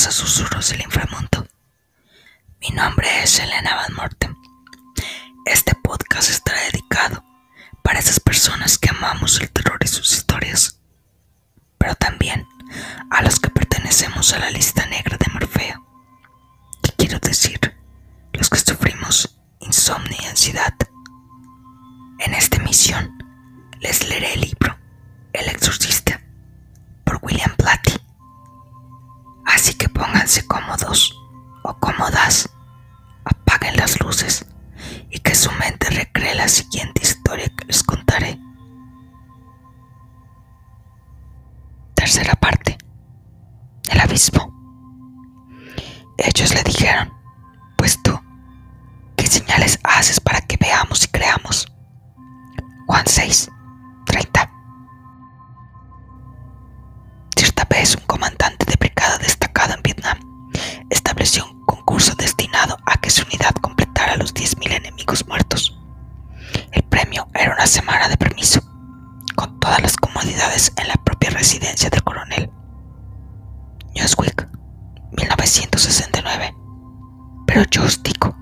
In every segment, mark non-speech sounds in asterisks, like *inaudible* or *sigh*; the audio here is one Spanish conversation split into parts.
Bienvenidas a Susurros del Inframundo. Mi nombre es Elena Van Morten. Este podcast estará dedicado para esas personas que amamos el terror y sus historias, pero también a los que pertenecemos a la lista negra de Morfeo. ¿Qué quiero decir? Los que sufrimos insomnio y ansiedad. En esta emisión les leeré el libro El Exorcista por William. Así que pónganse cómodos o cómodas, apaguen las luces y que su mente recree la siguiente historia que les contaré. Tercera parte. El abismo. Ellos le dijeron, pues tú, ¿qué señales haces para que veamos y creamos? Juan 6, un concurso destinado a que su unidad completara los 10.000 enemigos muertos. El premio era una semana de permiso, con todas las comodidades en la propia residencia del coronel. Newsweek, 1969. Pero yo os digo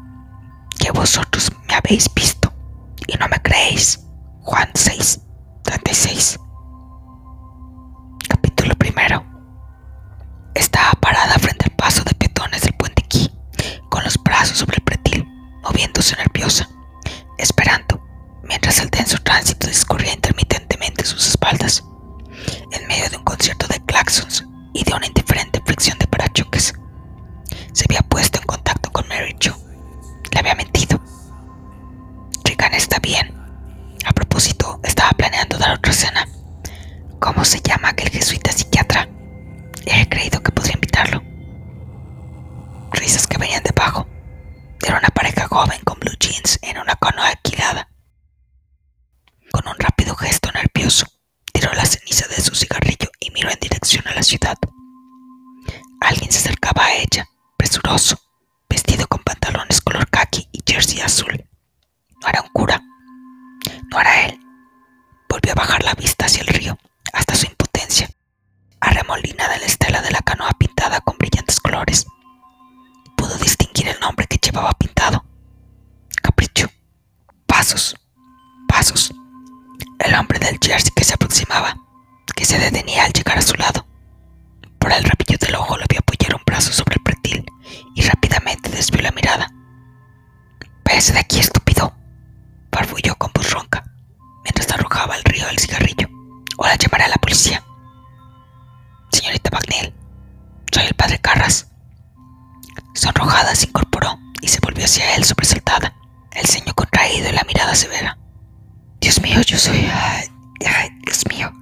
que vosotros me habéis visto y no me creéis. Juan 6, 36. Era él. Volvió a bajar la vista hacia el río, hasta su impotencia, arremolinada en la estela de la canoa pintada con brillantes colores. Pudo distinguir el nombre que llevaba pintado. Capricho. Pasos. Pasos. El hombre del jersey que se aproximaba, que se detenía al llegar a su lado. Por el rabillo del ojo le vio apoyar un brazo sobre el pretil y rápidamente desvió la mirada. Pese de aquí, estúpido, farfulló con voz arrojaba al río el cigarrillo. O la llamaré a la policía. Señorita McNeil, soy el padre Carras. Sonrojada se incorporó y se volvió hacia él sobresaltada, el ceño contraído y la mirada severa. Dios mío, yo soy... Dios mío.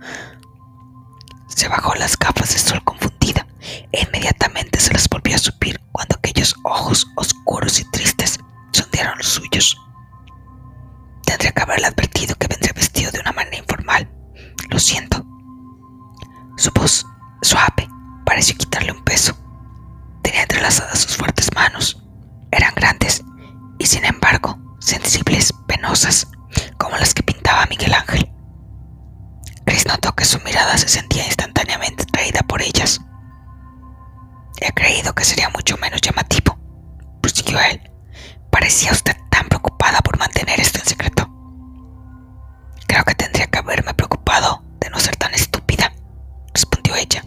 Se bajó las gafas de sol confundida e inmediatamente se las volvió a subir cuando aquellos ojos oscuros y tristes mirada se sentía instantáneamente atraída por ellas. He creído que sería mucho menos llamativo, prosiguió él. Parecía usted tan preocupada por mantener esto en secreto. Creo que tendría que haberme preocupado de no ser tan estúpida, respondió ella,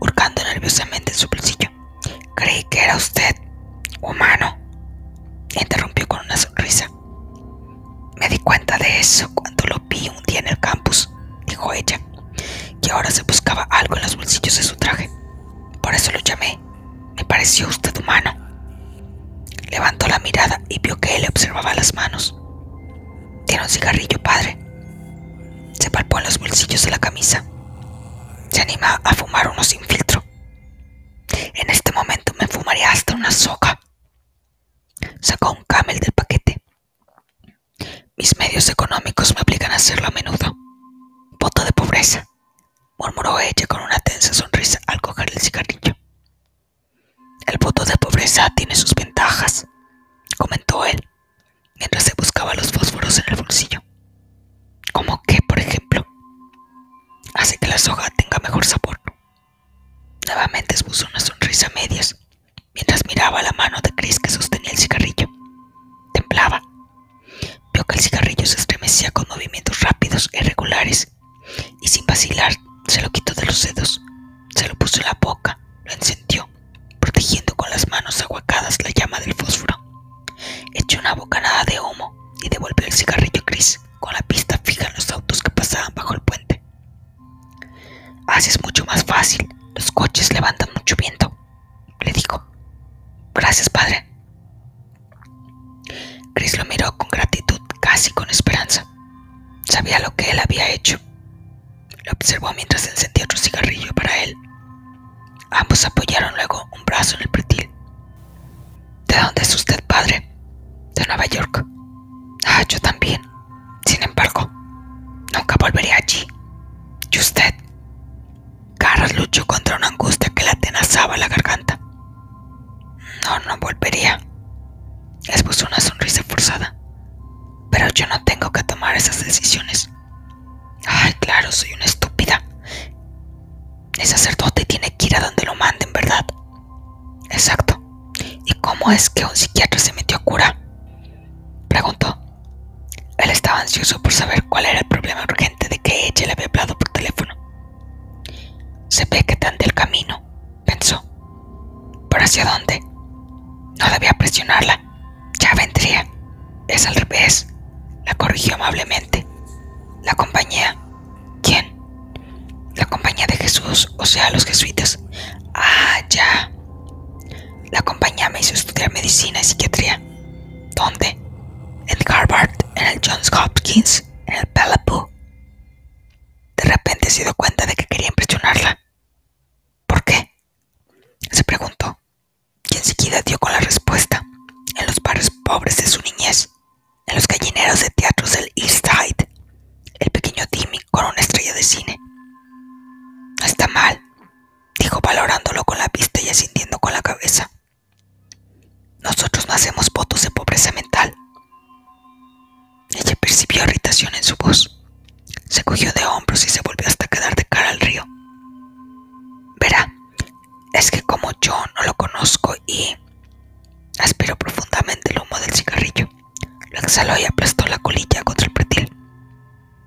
hurgando nerviosamente en su bolsillo. Creí que era usted humano. Interrumpió con una sonrisa. Me di cuenta de eso se buscaba algo en los bolsillos de su traje. Por eso lo llamé. Me pareció usted humano. Levantó la mirada y vio que él le observaba las manos. Tiene un cigarrillo, padre. Se palpó en los bolsillos de la camisa. Se anima a fumar uno sin filtro. En este momento me fumaría hasta una soga. Sacó un camel del paquete. Mis medios económicos me obligan a hacerlo a menudo. Voto de pobreza, murmuró ella con una tensa sonrisa al coger el cigarrillo. El voto de pobreza tiene sus ventajas, comentó él, mientras se buscaba los fósforos en el bolsillo. Como que, por ejemplo, hace que la soja tenga mejor sabor. Nuevamente expuso una sonrisa a medias, mientras miraba la mano de Chris que sostenía el cigarrillo. Templaba. Vio que el cigarrillo se estremecía con movimientos rápidos e irregulares, y sin vacilar se lo quitó de los dedos, se lo puso en la boca, lo encendió, protegiendo con las manos aguacadas la llama del fósforo. Echó una bocanada de humo y devolvió el cigarrillo gris con la pista fija en los autos que pasaban bajo el puente. Así es mucho más fácil, los coches levantan mucho viento, le dijo. Gracias, padre. Chris lo miró con gratitud, casi con esperanza. Sabía lo que él había hecho lo observó mientras encendía otro cigarrillo para él. Ambos apoyaron luego un brazo en el pretil. ¿De dónde es usted, padre? De Nueva York. Ah, yo también. Sin embargo, nunca volveré allí. ¿Y usted? Carras luchó contra una angustia que le atenazaba la garganta. No, no volvería. Esbozó una sonrisa forzada. Pero yo no tengo que tomar esas decisiones. Sacerdote tiene que ir a donde lo manden, ¿verdad? Exacto. ¿Y cómo es que un psiquiatra se metió a cura? Preguntó. Él estaba ansioso por saber cuál era el problema urgente de que ella le había hablado por teléfono. Se ve que tan del camino, pensó. ¿Pero hacia dónde? No debía presionarla. Ya vendría. Es al revés. La corrigió amablemente. O sea, los jesuitas. Ah, ya. La compañía me hizo estudiar medicina y psiquiatría. ¿Dónde? En Harvard, en el Johns Hopkins, en el Bellevue. De repente se dio cuenta de que quería impresionarla. ¿Por qué? Se preguntó, y enseguida dio con la respuesta. En los barrios pobres de su niñez, en los gallineros de teatros del East Side, el pequeño Timmy con una estrella de cine. Con la vista y asintiendo con la cabeza. Nosotros no hacemos votos de pobreza mental. Ella percibió irritación en su voz. Se cogió de hombros y se volvió hasta quedar de cara al río. Verá, es que como yo no lo conozco y... Aspiró profundamente el humo del cigarrillo. Lo exhaló y aplastó la colilla contra el pretil.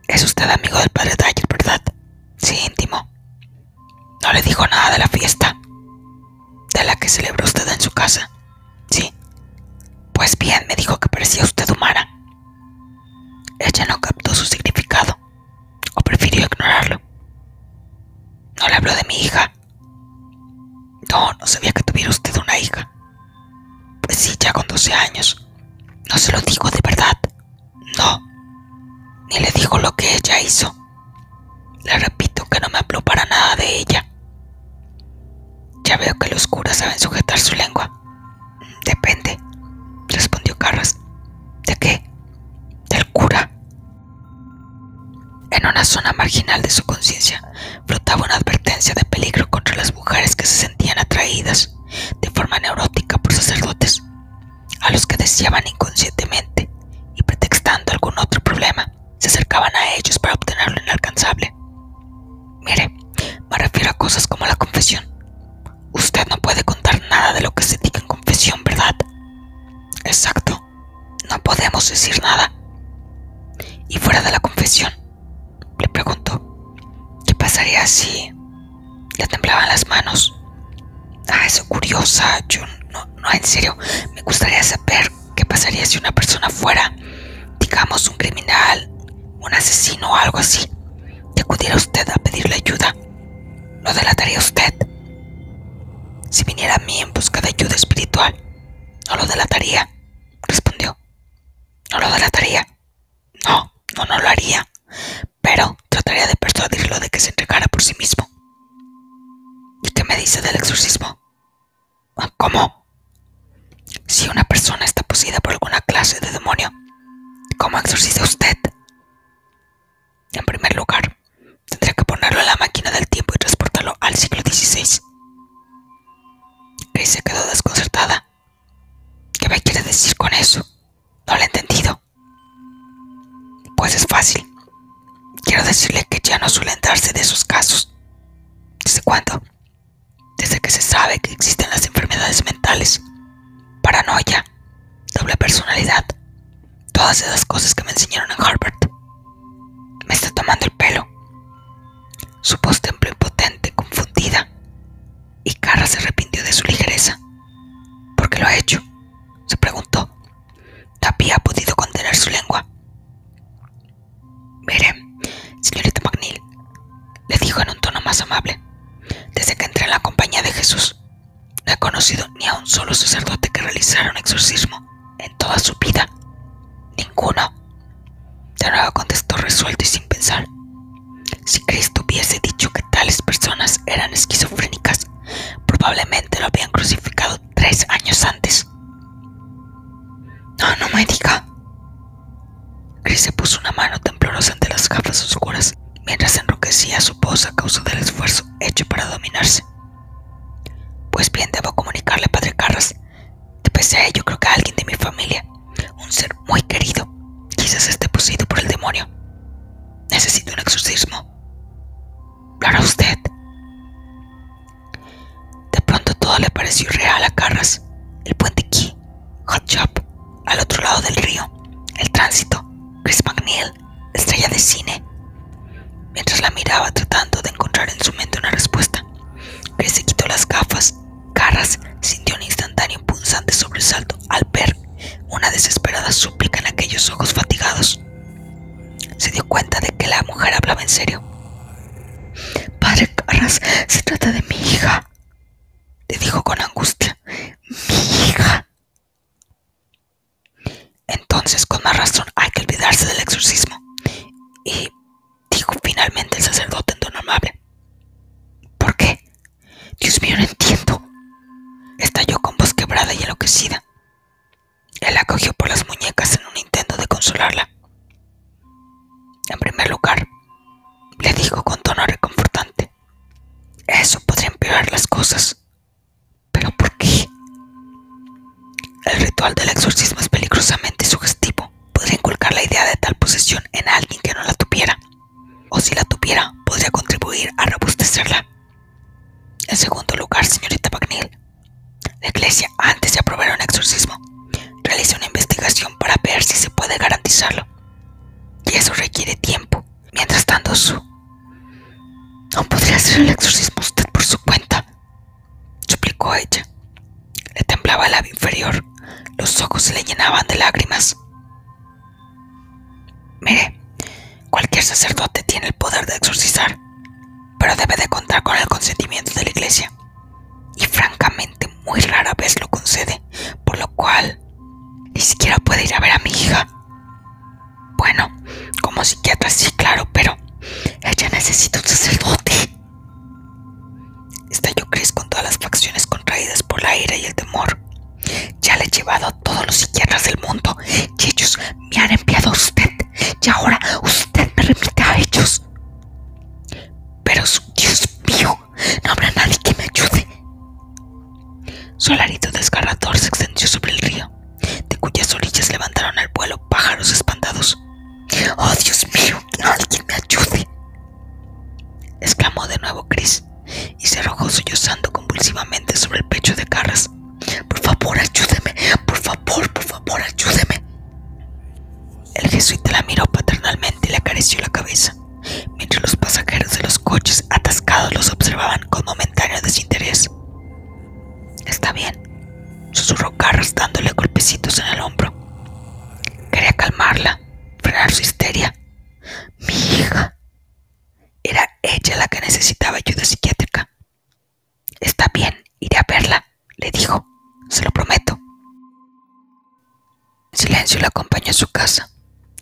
Es usted amigo del padre Dyer, ¿verdad? Sí, íntimo. No le dijo nada de la fiesta. Celebró usted en su casa. Sí. Pues bien, me dijo que parecía usted humana. Ella no captó su significado, o prefirió ignorarlo. No le habló de mi hija. No, no sabía que tuviera usted una hija. Pues sí, ya con 12 años. No se lo digo de verdad. No. Ni le dijo lo que ella hizo. Le repito que no me habló para nada de ella. Ya veo que los curas saben sujetar su lengua. Depende, respondió Carras. ¿De qué? Del cura. En una zona marginal de su conciencia flotaba una advertencia de peligro contra las mujeres que se sentían atraídas de forma neurótica por sacerdotes, a los que deseaban inconscientemente y pretextando algún otro problema, se acercaban a ellos para obtener lo inalcanzable. Mire, me refiero a cosas como la confesión. Usted no puede contar nada de lo que se diga en confesión, ¿verdad? Exacto. No podemos decir nada. Y fuera de la confesión, le preguntó, ¿qué pasaría si le temblaban las manos? Ah, eso curiosa. Yo no, no, en serio, me gustaría saber qué pasaría si una persona fuera, digamos, un criminal, un asesino o algo así, y acudiera usted a pedirle del exorcismo? ¿Cómo? Si una persona está poseída por alguna clase de demonio, ¿cómo exorciza usted? En primer lugar, tendría que ponerlo en la máquina del tiempo y transportarlo al siglo XVI. Grace se quedó desconcertada. ¿Qué me quiere decir con eso? No lo he entendido. Pues es fácil. Quiero decirle que ya no suelen darse de esos casos. ¿Desde cuándo? Se sabe que existen las enfermedades mentales, paranoia, doble personalidad, todas esas cosas que me enseñaron en Harvard. Me está tomando el pelo. Su exorcismo en toda su vida. Ninguno. De nuevo contestó resuelto y sin pensar. Si Cristo hubiese dicho que tales personas eran esquizofrénicas, probablemente lo habían crucificado tres años antes. No, no me diga. El puente Key, Hot Shop, al otro lado del río, el tránsito, Chris McNeil, estrella de cine. Mientras la miraba tratando de encontrar en su mente una respuesta, Chris se quitó las gafas. Carras sintió un instantáneo punzante sobresalto al ver una desesperada súplica en aquellos ojos fatigados. Se dio cuenta de que la mujer hablaba en serio. Padre Carras, se trata de mi hija, le dijo con angustia. Mi hija. Entonces, con más razón, hay que olvidarse del exorcismo. Y eso requiere tiempo. Mientras tanto, su... ¿No podría hacer el exorcismo usted por su cuenta? Suplicó ella. Le temblaba el labio inferior. Los ojos se le llenaban de lágrimas. Mire, cualquier sacerdote tiene el poder de exorcizar, pero debe de contar con el consentimiento de la iglesia. Y francamente muy rara vez lo concede, por lo cual ni siquiera puede ir a ver a mi hija. Bueno, como psiquiatra sí, claro, pero ella necesita un sacerdote. Estalló Chris con todas las facciones contraídas por la ira y el temor. Ya le he llevado a todos los psiquiatras del mundo y ellos me han enviado a usted. Y ahora usted me remite a ellos. Pero, Dios mío, no habrá nadie que me ayude. Su alarido desgarrador se extendió sobre el río, de cuyas orillas levantaron al vuelo. ¡Oh, Dios mío! ¡Que alguien me ayude! exclamó de nuevo Chris y se arrojó sollozando convulsivamente sobre el pecho de Carras. Por favor, ayúdeme. Por favor, por favor, ayúdeme. El jesuita la miró paternalmente y le acarició la cabeza, mientras los pasajeros de los coches atascados los observaban con momentáneo desinterés. Está bien, susurró Carras dándole golpecitos en el hombro. Quería calmarla, frenar su histeria. Mi hija. Era ella la que necesitaba ayuda psiquiátrica. Está bien, iré a verla, le dijo. Se lo prometo. En silencio la acompañó a su casa,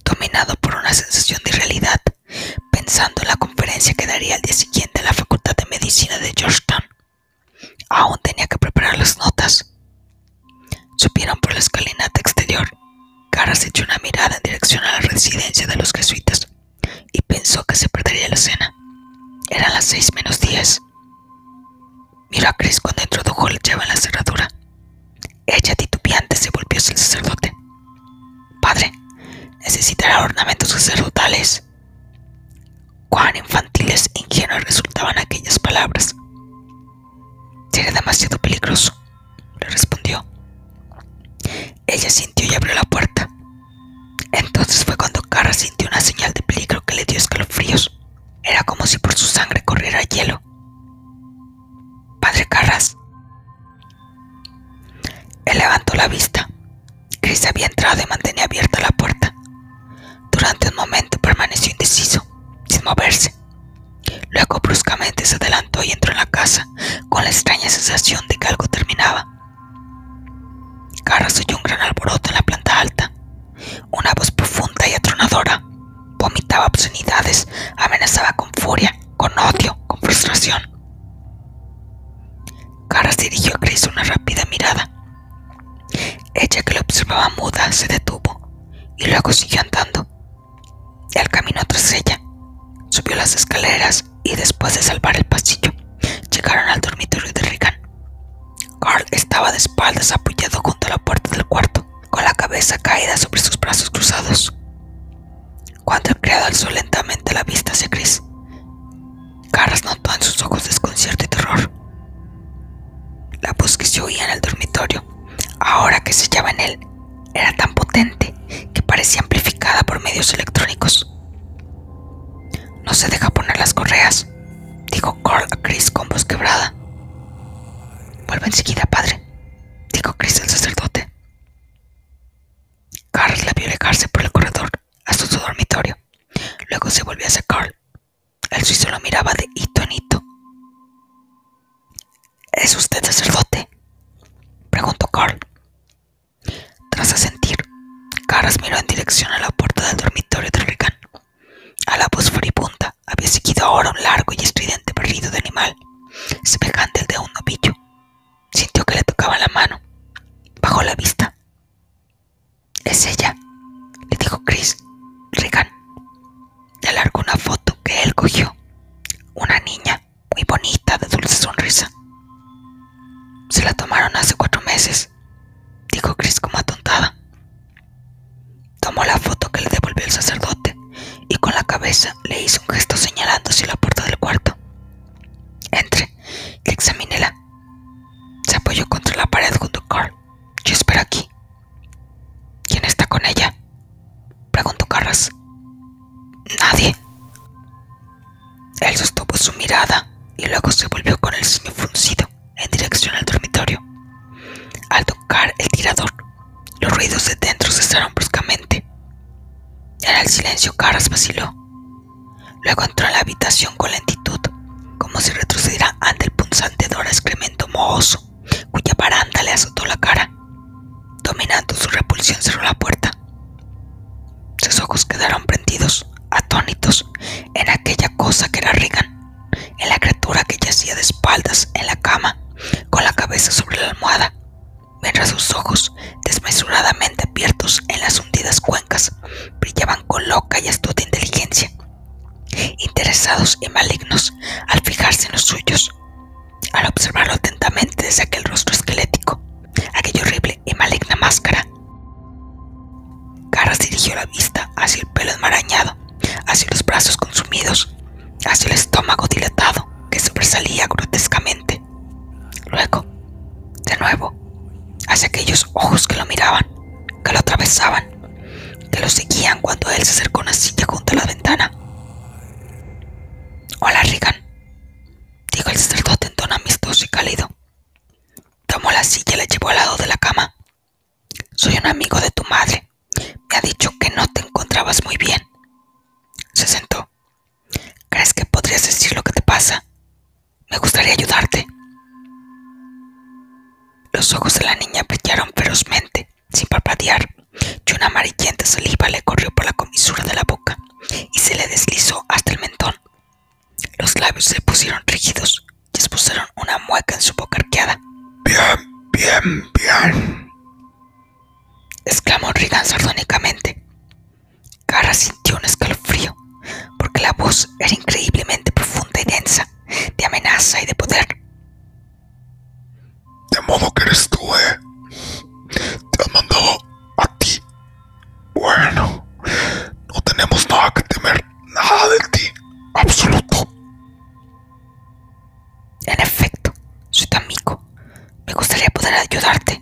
dominado por una sensación de irrealidad, pensando en la conferencia que daría al día siguiente en la Facultad de Medicina de Georgetown. Aún tenía que preparar las notas. Subieron por la escalinata. Caras echó una mirada en dirección a la residencia de los jesuitas y pensó que se perdería la cena. Eran las seis menos diez. Miró a Chris cuando introdujo la llave en la cerradura. Ella, titubeante, se volvió hacia el sacerdote. Padre, necesitará ornamentos sacerdotales. Cuán infantiles e ingenuas resultaban aquellas palabras. Sería demasiado peligroso, le respondió. Ella sintió y abrió la puerta. Entonces fue cuando Carra sintió una señal de peligro que le dio escalofríos. Era como si por su sangre corriera hielo. Padre Carras. Él levantó la vista. Chris había entrado y mantenía abierta la puerta. Durante un momento permaneció indeciso, sin moverse. Luego bruscamente se adelantó con la extraña sensación de que algo terminaba. Alboroto en la planta alta. Una voz profunda y atronadora vomitaba obscenidades, amenazaba con furia, con odio, con frustración. Carras dirigió a Chris una rápida mirada. Ella que lo observaba muda se detuvo y luego siguió andando. Al camino tras ella, subió las escaleras y después de salvar el pasillo, llegaron al dormitorio de Regan. Carl estaba de espaldas apoyado junto a la puerta del cuarto, cabeza caída sobre sus brazos cruzados. Cuando el criado alzó lentamente la vista hacia Chris, Carras notó en sus ojos desconcierto y terror. La voz que se oía en el dormitorio, ahora que se hallaba en él, era tan potente que parecía amplificada por medios electrónicos. No se deja poner las correas, dijo Carl a Chris con voz quebrada. Vuelve enseguida, padre, dijo Chris al sacerdote. Carl la vio alejarse por el corredor hasta su dormitorio. Luego se volvió hacia Carl. El suizo lo miraba de hito en hito. ¿Es usted sacerdote? preguntó Carl. Tras asentir, Carras miró en dirección a la puerta del dormitorio de Regan. A la voz furibunda había seguido ahora un largo y estridente berrido de animal, semejante al de un novillo. Sintió que le tocaba la mano. Con el ceño fruncido en dirección al dormitorio. Al tocar el tirador, los ruidos de dentro cesaron bruscamente. En el silencio, Carras vaciló. Luego entró en la habitación con lentitud, como si retrocediera ante el punzante olor excremento mohoso cuya baranda le azotó la cara. Dominando su repulsión, cerró la puerta. Sus ojos quedaron prendidos, atónitos, en aquella cosa que era Regan, espaldas en la cama, con la cabeza sobre la almohada, mientras sus ojos, desmesuradamente abiertos en las hundidas cuencas, brillaban con loca y astuta inteligencia, interesados y malignos al fijarse en los suyos, al observarlo atentamente desde aquel rostro esquelético, aquella horrible y maligna máscara. Caras dirigió la vista hacia el pelo enmarañado, hacia los brazos consumidos, hacia el estómago dilatado que sobresalía grotescamente. Luego, de nuevo, hacia aquellos ojos que lo miraban, que lo atravesaban, que lo seguían cuando él se acercó a una silla junto a la ventana. Hola, Regan, dijo el sacerdote en tono amistoso y cálido. Tomó la silla y la llevó al lado de la cama. Soy un amigo de tu madre. Me ha dicho que no te encontrabas muy bien. Se sentó. ¿Crees que podrías decir lo que te pasa? Me gustaría ayudarte. Los ojos de la niña brillaron ferozmente, sin parpadear, y una amarillenta saliva le corrió por la comisura de la boca y se le deslizó hasta el mentón. Los labios se pusieron rígidos y expusieron una mueca en su boca arqueada. Bien, bien, bien, exclamó Regan sardónicamente. Cara sintió un escalofrío, porque la voz era densa, y de poder. De modo que eres tú, ¿eh? Te han mandado a ti. Bueno, no tenemos nada que temer, nada de ti, absoluto. En efecto, soy tu amigo. Me gustaría poder ayudarte,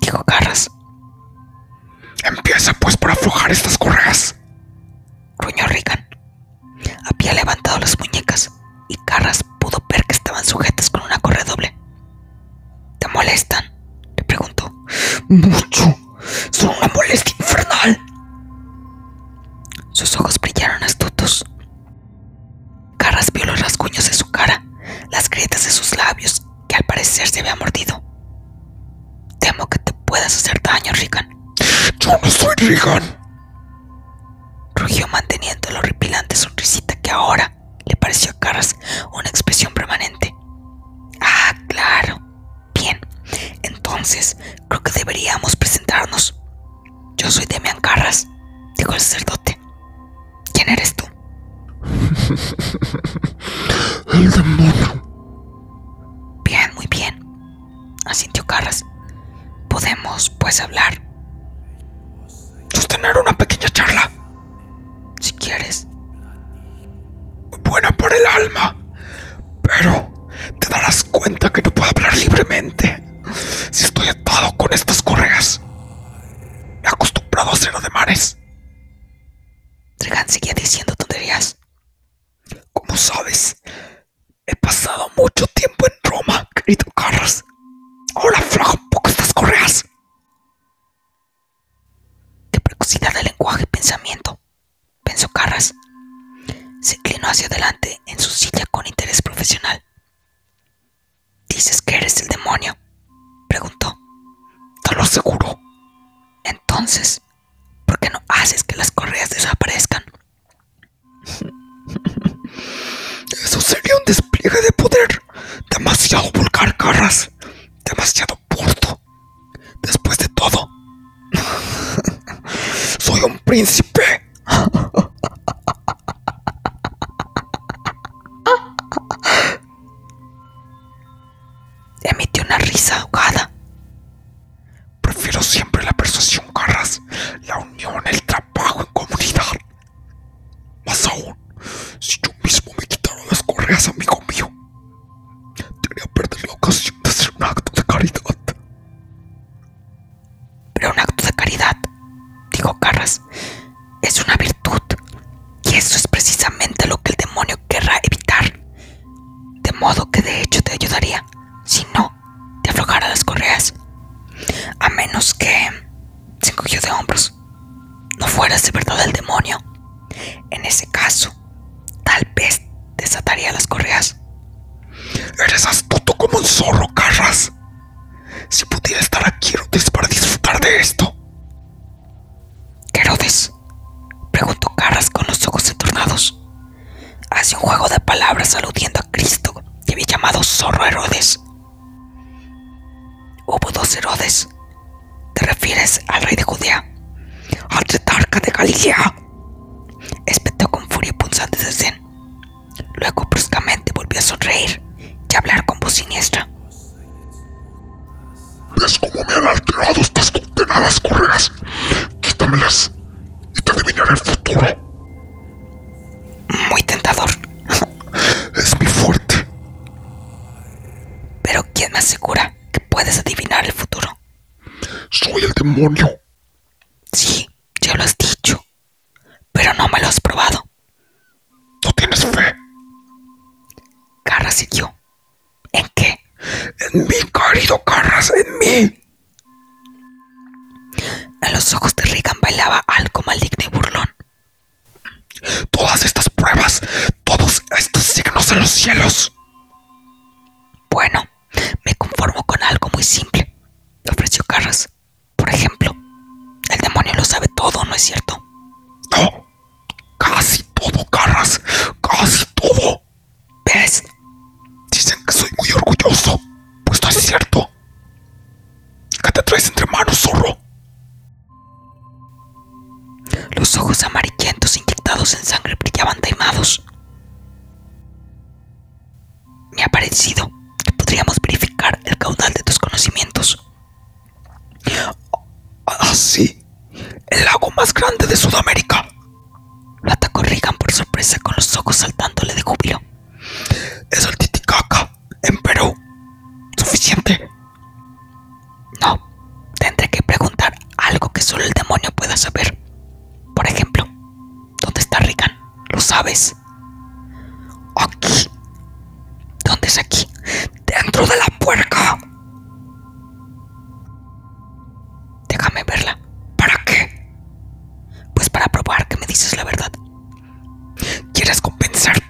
dijo Carras. Empieza pues por aflojar estas Mucho. Son una molestia infernal. Sus ojos brillaron astutos. Carras vio los rasguños de su cara, las grietas de sus labios había mordido. Temo que te puedas hacer daño, Rigan. Yo no soy Rigan. Yo soy Demian Carras, dijo el sacerdote. ¿Quién eres tú? *laughs* El demonio. Bien, muy bien. Asintió Carras. Podemos, pues, hablar. Sostener una pequeña charla. Si quieres. Buena para el alma. Pero te darás cuenta que no puedo hablar libremente si estoy atado con estas correas. A hacer ademanes. Trigan seguía diciendo tonterías. Como sabes, he pasado mucho tiempo en Roma, querido Carlos. Ahora afloja un poco estas correas. Qué precocidad de lenguaje y pensamiento, pensó Carras. Se inclinó hacia adelante en su silla con interés profesional. ¿Dices que eres el demonio? preguntó. Te lo aseguro. Entonces, ¿por qué no haces que las correas desaparezcan? *laughs* Eso sería un despliegue de poder demasiado vulgar, Carras. Demasiado burdo. Después de todo, *laughs* soy un príncipe. No fueras de verdad el demonio. En ese caso, tal vez desataría las correas. Eres astuto como un zorro, Carras. Si pudiera estar aquí Herodes para disfrutar de esto. ¿Qué Herodes? Preguntó Carras con los ojos entornados. Hace un juego de palabras aludiendo a Cristo que había llamado zorro Herodes. Hubo dos Herodes. ¿Te refieres al rey de Judea? Al tetarca de Galilea. Espetó con furia punzante de zen. Luego bruscamente volvió a sonreír y a hablar con voz siniestra. ¿Ves cómo me han alterado estas condenadas correas? Quítamelas y te adivinaré el futuro. Muy tentador. Es mi fuerte. Pero ¿quién me asegura que puedes adivinar el futuro? Soy el demonio. Sí, ya lo has dicho. Pero no me lo has probado. ¿No tienes fe? Carras siguió. ¿En qué? En mí, querido Carras, en mí. En los ojos de Regan bailaba algo maligno y burlón. Todas estas pruebas, todos estos signos en los cielos. Bueno, me conformo con algo muy simple, ofreció Carras. Por ejemplo, el demonio lo sabe todo, ¿no es cierto? Cierto. ¿Qué te traes entre manos, zorro? Los ojos amarillentos inyectados en sangre brillaban taimados. Me ha parecido que podríamos verificar el caudal de tus conocimientos. Ah, sí, el lago más grande de Sudamérica. Lo atacó Regan por sorpresa con los ojos saltándole de júbilo. Aquí, ¿Dónde es aquí? dentro de la puerca. Déjame verla. ¿Para qué? Pues para probar que me dices la verdad. ¿Quieres convencerte?